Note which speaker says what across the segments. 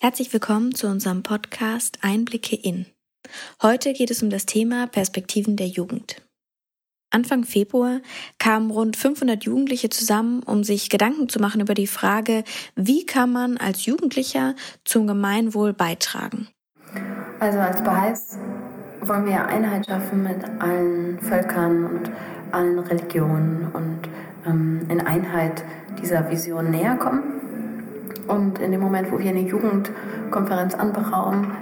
Speaker 1: Herzlich willkommen zu unserem Podcast Einblicke in. Heute geht es um das Thema Perspektiven der Jugend. Anfang Februar kamen rund 500 Jugendliche zusammen, um sich Gedanken zu machen über die Frage, wie kann man als Jugendlicher zum Gemeinwohl beitragen.
Speaker 2: Also als Baha'is wollen wir Einheit schaffen mit allen Völkern und allen Religionen und ähm, in Einheit dieser Vision näher kommen. Und in dem Moment, wo wir eine Jugendkonferenz anberaumen,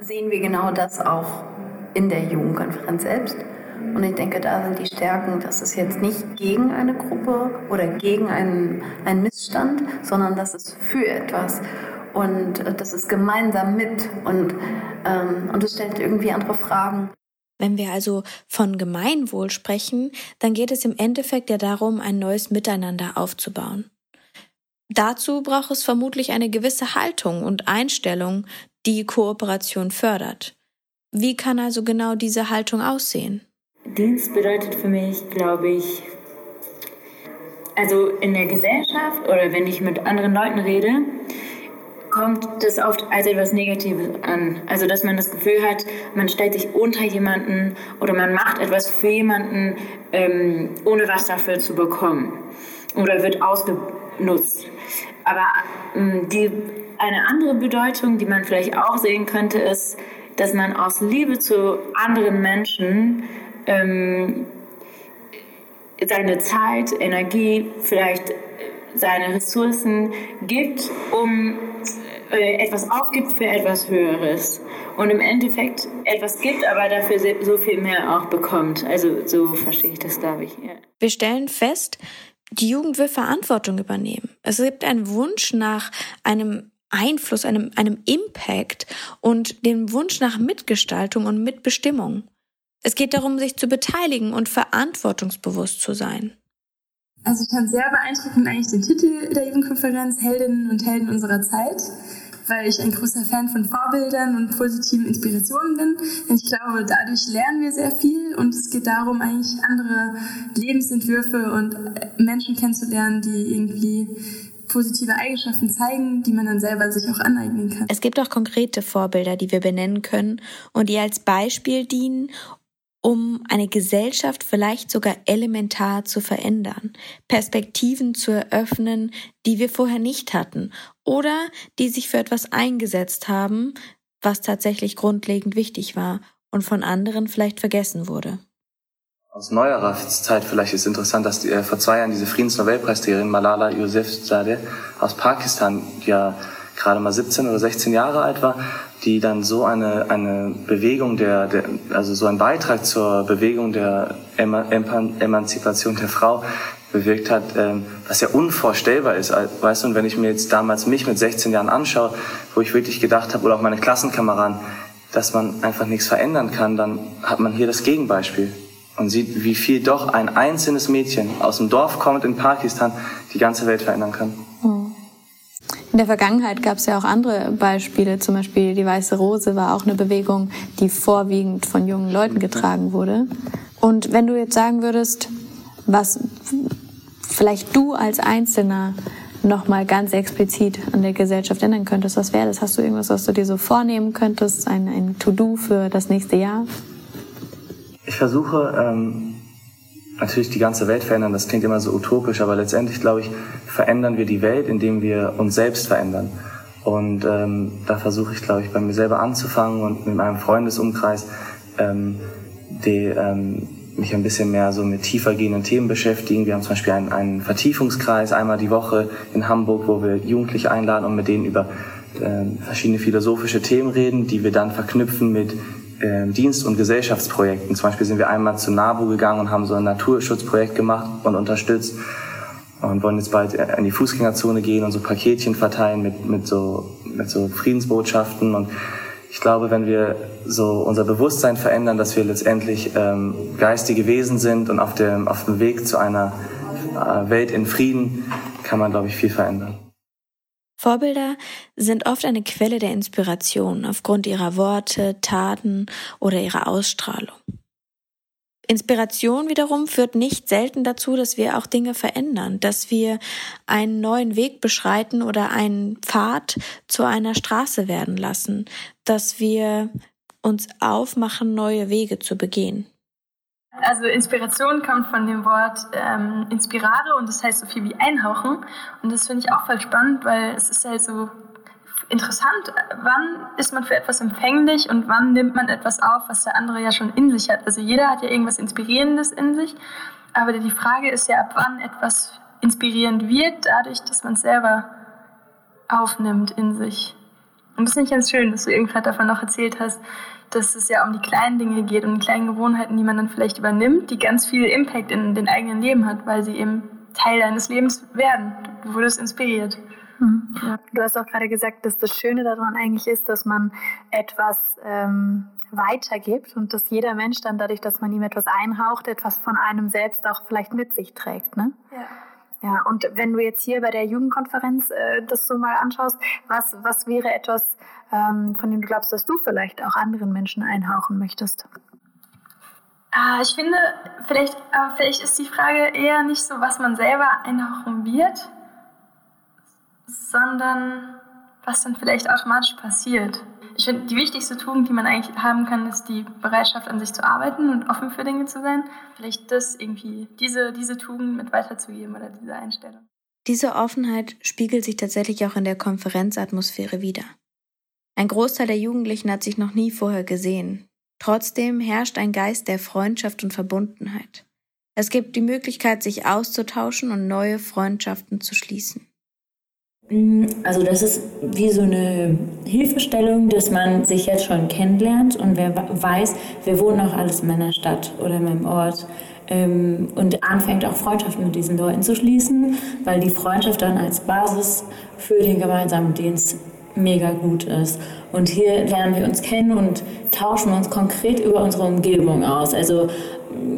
Speaker 2: sehen wir genau das auch in der Jugendkonferenz selbst. Und ich denke, da sind die Stärken, dass es jetzt nicht gegen eine Gruppe oder gegen einen, einen Missstand, sondern dass es für etwas und das ist gemeinsam mit und, ähm, und es stellt irgendwie andere Fragen.
Speaker 1: Wenn wir also von Gemeinwohl sprechen, dann geht es im Endeffekt ja darum, ein neues Miteinander aufzubauen. Dazu braucht es vermutlich eine gewisse Haltung und Einstellung, die Kooperation fördert. Wie kann also genau diese Haltung aussehen?
Speaker 3: Dienst bedeutet für mich, glaube ich, also in der Gesellschaft oder wenn ich mit anderen Leuten rede, kommt das oft als etwas Negatives an. Also dass man das Gefühl hat, man stellt sich unter jemanden oder man macht etwas für jemanden, ähm, ohne was dafür zu bekommen. Oder wird ausgenutzt. Aber ähm, die, eine andere Bedeutung, die man vielleicht auch sehen könnte, ist, dass man aus Liebe zu anderen Menschen ähm, seine Zeit, Energie, vielleicht seine Ressourcen gibt, um etwas aufgibt für etwas Höheres und im Endeffekt etwas gibt, aber dafür so viel mehr auch bekommt. Also so verstehe ich das, glaube ich. Ja.
Speaker 1: Wir stellen fest, die Jugend will Verantwortung übernehmen. Es gibt einen Wunsch nach einem Einfluss, einem, einem Impact und den Wunsch nach Mitgestaltung und Mitbestimmung. Es geht darum, sich zu beteiligen und verantwortungsbewusst zu sein.
Speaker 4: Also ich fand sehr beeindruckend eigentlich den Titel der Jugendkonferenz Heldinnen und Helden unserer Zeit, weil ich ein großer Fan von Vorbildern und positiven Inspirationen bin. Ich glaube, dadurch lernen wir sehr viel und es geht darum, eigentlich andere Lebensentwürfe und Menschen kennenzulernen, die irgendwie positive Eigenschaften zeigen, die man dann selber sich auch aneignen kann.
Speaker 1: Es gibt auch konkrete Vorbilder, die wir benennen können und die als Beispiel dienen, um eine Gesellschaft vielleicht sogar elementar zu verändern, Perspektiven zu eröffnen, die wir vorher nicht hatten oder die sich für etwas eingesetzt haben, was tatsächlich grundlegend wichtig war und von anderen vielleicht vergessen wurde.
Speaker 5: Aus neuerer Zeit vielleicht ist interessant, dass die, äh, vor zwei Jahren diese Friedensnobelpreisträgerin Malala Yousafzadeh aus Pakistan, die ja gerade mal 17 oder 16 Jahre alt war, die dann so eine, eine Bewegung der, der, also so einen Beitrag zur Bewegung der Emanzipation der Frau bewirkt hat, ähm, was ja unvorstellbar ist. Weißt du, und wenn ich mir jetzt damals mich mit 16 Jahren anschaue, wo ich wirklich gedacht habe, oder auch meine Klassenkameraden, dass man einfach nichts verändern kann, dann hat man hier das Gegenbeispiel und sieht, wie viel doch ein einzelnes Mädchen aus dem Dorf kommt in Pakistan die ganze Welt verändern kann.
Speaker 1: In der Vergangenheit gab es ja auch andere Beispiele, zum Beispiel die Weiße Rose war auch eine Bewegung, die vorwiegend von jungen Leuten getragen wurde. Und wenn du jetzt sagen würdest, was vielleicht du als Einzelner nochmal ganz explizit an der Gesellschaft ändern könntest, was wäre das? Hast du irgendwas, was du dir so vornehmen könntest, ein, ein To-Do für das nächste Jahr?
Speaker 5: Ich versuche ähm, natürlich die ganze Welt verändern, das klingt immer so utopisch, aber letztendlich, glaube ich, verändern wir die Welt, indem wir uns selbst verändern. Und ähm, da versuche ich, glaube ich, bei mir selber anzufangen und mit meinem Freundesumkreis ähm, die, ähm, mich ein bisschen mehr so mit tiefer gehenden Themen beschäftigen. Wir haben zum Beispiel einen, einen Vertiefungskreis einmal die Woche in Hamburg, wo wir Jugendliche einladen und mit denen über äh, verschiedene philosophische Themen reden, die wir dann verknüpfen mit Dienst- und Gesellschaftsprojekten. Zum Beispiel sind wir einmal zu NABU gegangen und haben so ein Naturschutzprojekt gemacht und unterstützt und wollen jetzt bald in die Fußgängerzone gehen und so Paketchen verteilen mit, mit, so, mit so Friedensbotschaften. Und ich glaube, wenn wir so unser Bewusstsein verändern, dass wir letztendlich ähm, geistige Wesen sind und auf dem, auf dem Weg zu einer äh, Welt in Frieden, kann man, glaube ich, viel verändern.
Speaker 1: Vorbilder sind oft eine Quelle der Inspiration aufgrund ihrer Worte, Taten oder ihrer Ausstrahlung. Inspiration wiederum führt nicht selten dazu, dass wir auch Dinge verändern, dass wir einen neuen Weg beschreiten oder einen Pfad zu einer Straße werden lassen, dass wir uns aufmachen, neue Wege zu begehen.
Speaker 4: Also Inspiration kommt von dem Wort ähm, inspirare und das heißt so viel wie einhauchen. Und das finde ich auch voll spannend, weil es ist halt so interessant, wann ist man für etwas empfänglich und wann nimmt man etwas auf, was der andere ja schon in sich hat. Also jeder hat ja irgendwas Inspirierendes in sich, aber die Frage ist ja, ab wann etwas inspirierend wird, dadurch, dass man es selber aufnimmt in sich. Und das finde ich ganz schön, dass du irgendwann davon noch erzählt hast, dass es ja um die kleinen Dinge geht, um die kleinen Gewohnheiten, die man dann vielleicht übernimmt, die ganz viel Impact in den eigenen Leben hat, weil sie eben Teil deines Lebens werden. Du wurdest inspiriert.
Speaker 6: Mhm. Ja. Du hast auch gerade gesagt, dass das Schöne daran eigentlich ist, dass man etwas ähm, weitergibt und dass jeder Mensch dann dadurch, dass man ihm etwas einhaucht, etwas von einem selbst auch vielleicht mit sich trägt. Ne? Ja. Und wenn du jetzt hier bei der Jugendkonferenz äh, das so mal anschaust, was, was wäre etwas, ähm, von dem du glaubst, dass du vielleicht auch anderen Menschen einhauchen möchtest?
Speaker 4: Ah, ich finde, vielleicht, aber vielleicht ist die Frage eher nicht so, was man selber einhauchen wird, sondern was dann vielleicht automatisch passiert. Ich finde, die wichtigste Tugend, die man eigentlich haben kann, ist die Bereitschaft, an sich zu arbeiten und offen für Dinge zu sein. Vielleicht das irgendwie, diese, diese Tugend mit weiterzugeben oder diese Einstellung.
Speaker 1: Diese Offenheit spiegelt sich tatsächlich auch in der Konferenzatmosphäre wider. Ein Großteil der Jugendlichen hat sich noch nie vorher gesehen. Trotzdem herrscht ein Geist der Freundschaft und Verbundenheit. Es gibt die Möglichkeit, sich auszutauschen und neue Freundschaften zu schließen.
Speaker 7: Mm, also das ist wie so eine Hilfestellung, dass man sich jetzt schon kennenlernt und wer weiß, wir wohnen auch alles in meiner Stadt oder in meinem Ort ähm, und anfängt auch Freundschaften mit diesen Leuten zu schließen, weil die Freundschaft dann als Basis für den gemeinsamen Dienst mega gut ist. Und hier lernen wir uns kennen und tauschen uns konkret über unsere Umgebung aus. Also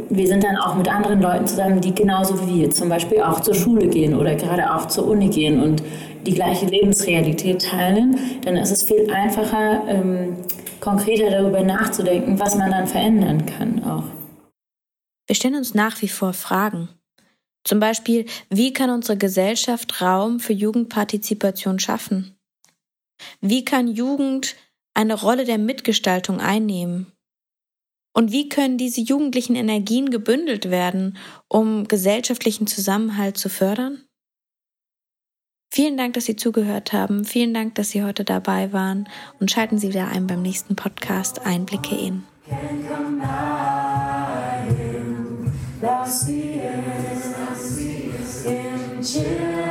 Speaker 7: wir sind dann auch mit anderen Leuten zusammen, die genauso wie wir zum Beispiel auch zur Schule gehen oder gerade auch zur Uni gehen und die gleiche Lebensrealität teilen, dann ist es viel einfacher, ähm, konkreter darüber nachzudenken, was man dann verändern kann auch.
Speaker 1: Wir stellen uns nach wie vor Fragen. Zum Beispiel, wie kann unsere Gesellschaft Raum für Jugendpartizipation schaffen? Wie kann Jugend eine Rolle der Mitgestaltung einnehmen? Und wie können diese jugendlichen Energien gebündelt werden, um gesellschaftlichen Zusammenhalt zu fördern? Vielen Dank, dass Sie zugehört haben. Vielen Dank, dass Sie heute dabei waren und schalten Sie wieder ein beim nächsten Podcast Einblicke in. Yeah.